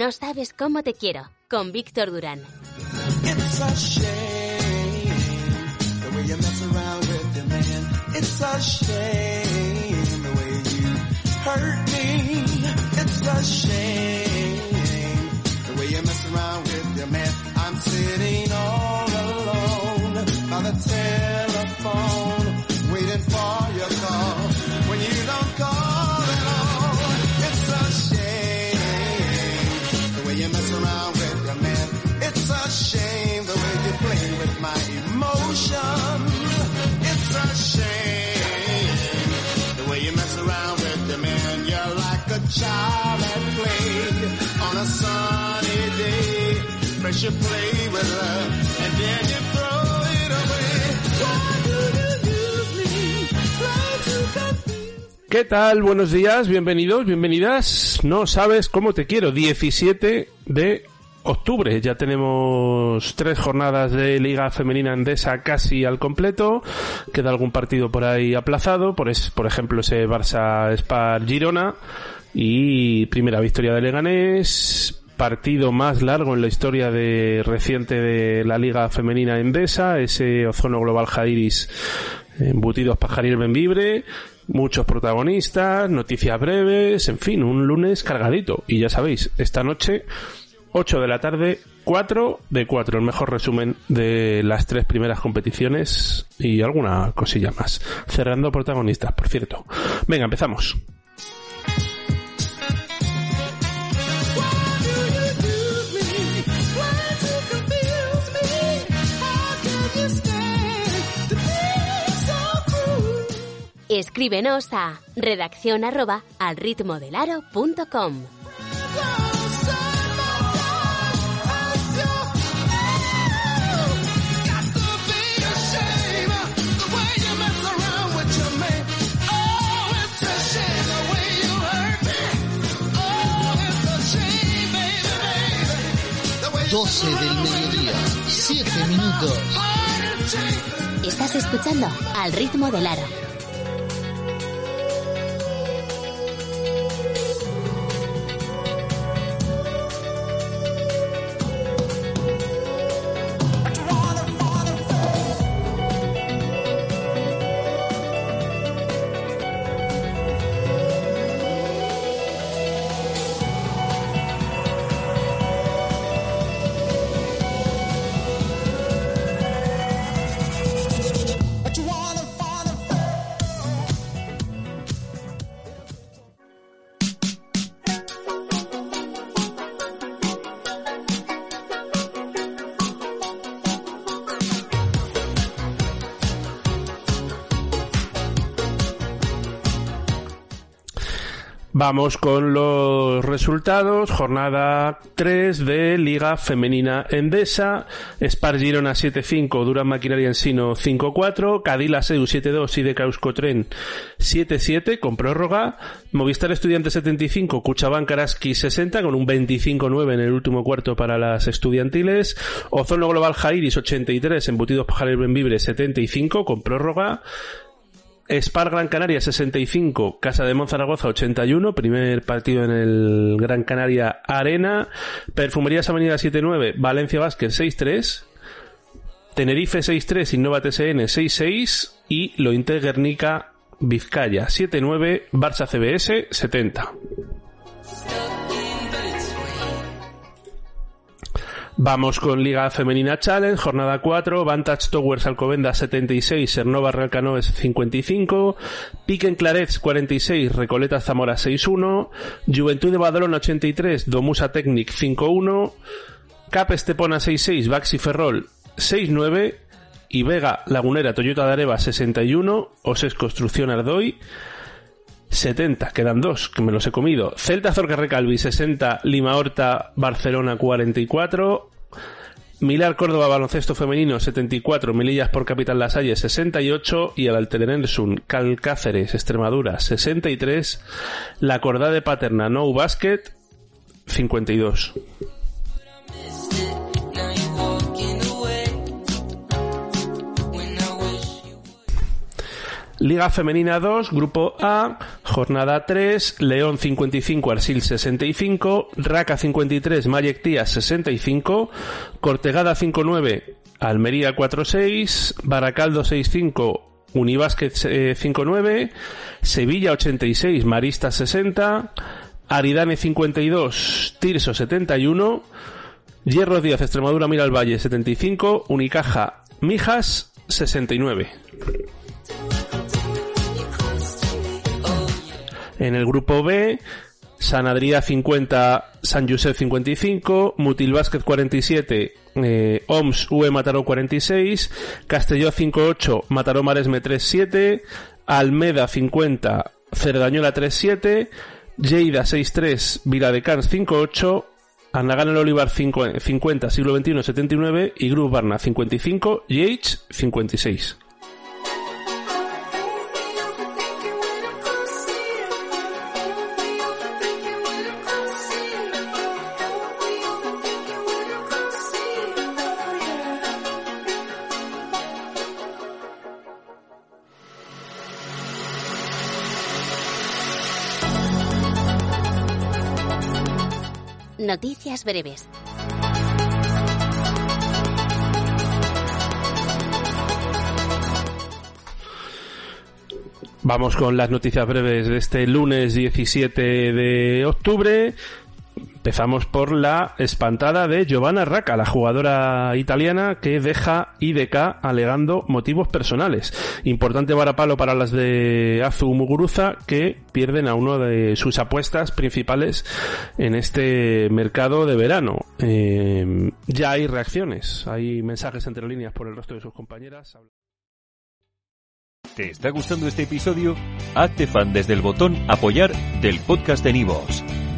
No sabes cómo te quiero, con Víctor Durán. It's a shame the way you play ¿Qué tal? Buenos días, bienvenidos, bienvenidas. No sabes cómo te quiero. 17 de octubre. Ya tenemos tres jornadas de Liga Femenina Endesa casi al completo. Queda algún partido por ahí aplazado. Por, es, por ejemplo, ese Barça Spar Girona. Y primera victoria de Leganés. Partido más largo en la historia de reciente de la Liga Femenina Endesa. Ese Ozono Global Jairis embutidos pajaril Benvibre, muchos protagonistas, noticias breves, en fin, un lunes cargadito. Y ya sabéis, esta noche, 8 de la tarde, 4 de 4, el mejor resumen de las tres primeras competiciones y alguna cosilla más. Cerrando protagonistas, por cierto. Venga, empezamos. Escríbenos a redacción arroba al ritmo del aro punto com. Doce del mediodía, siete minutos. Estás escuchando al ritmo del aro. Vamos con los resultados. Jornada 3 de Liga Femenina Endesa. Spar Girona 7-5, Durán Maquinaria Ensino 5-4, Cadila Seu 7-2 y de Tren 7-7 con prórroga. Movistar Estudiantes 75, Cuchabán Karaski 60 con un 25-9 en el último cuarto para las estudiantiles. Ozono Global Jairis 83, Embutidos Pajares Benvibre 75 con prórroga. Spar Gran Canaria 65, Casa de Monzaragoza 81, primer partido en el Gran Canaria Arena, Perfumerías Avenida 79, Valencia Basket 6-3, Tenerife 6-3, Innova TSN 6-6 y Lointe Guernica Vizcaya 7-9, Barça CBS 70. Vamos con Liga Femenina Challenge, jornada 4, Vantage Towers Alcobenda 76, Cernova Real Canoes 55, Piquen Clarets 46, Recoleta Zamora 6-1, Juventud de Badalona 83, Domusa Technic 5-1, Cap Estepona 6-6, Baxi Ferrol 6-9 y Vega Lagunera Toyota de Areva 61, Oses Construcción Ardoy 70, quedan dos, que me los he comido. Celta Zorca Recalvi 60, Lima Horta Barcelona 44, Milar Córdoba Baloncesto Femenino 74, Milillas por Capital Las Salles 68 y el Alterensun Calcáceres Extremadura 63, La Cordá de Paterna No Basket 52. Liga Femenina 2, Grupo A, Jornada 3, León 55, Arsil 65, Raca 53, Mayek Tías 65, Cortegada 59, Almería 46, Baracaldo 65, Unibásquet 59, Sevilla 86, Marista 60, Aridane 52, Tirso 71, Hierro Díaz, Extremadura Mira al Valle 75, Unicaja Mijas 69. En el grupo B, San Adrià 50, San Josep 55, Mutil Básquet 47, eh, OMS UE Mataró 46, Castelló 58, Mataró Maresme 37, Almeda 50, Cerdañola 37, Lleida 63, Viladecans 58, Anagán el Olivar 50, siglo XXI 79 y Grup Barna 55, Yates 56. Noticias breves. Vamos con las noticias breves de este lunes 17 de octubre. Empezamos por la espantada de Giovanna Racca, la jugadora italiana que deja IDK alegando motivos personales. Importante varapalo para las de Azu Muguruza que pierden a uno de sus apuestas principales en este mercado de verano. Eh, ya hay reacciones, hay mensajes entre líneas por el resto de sus compañeras. ¿Te está gustando este episodio? Hazte fan desde el botón apoyar del podcast de Nivos.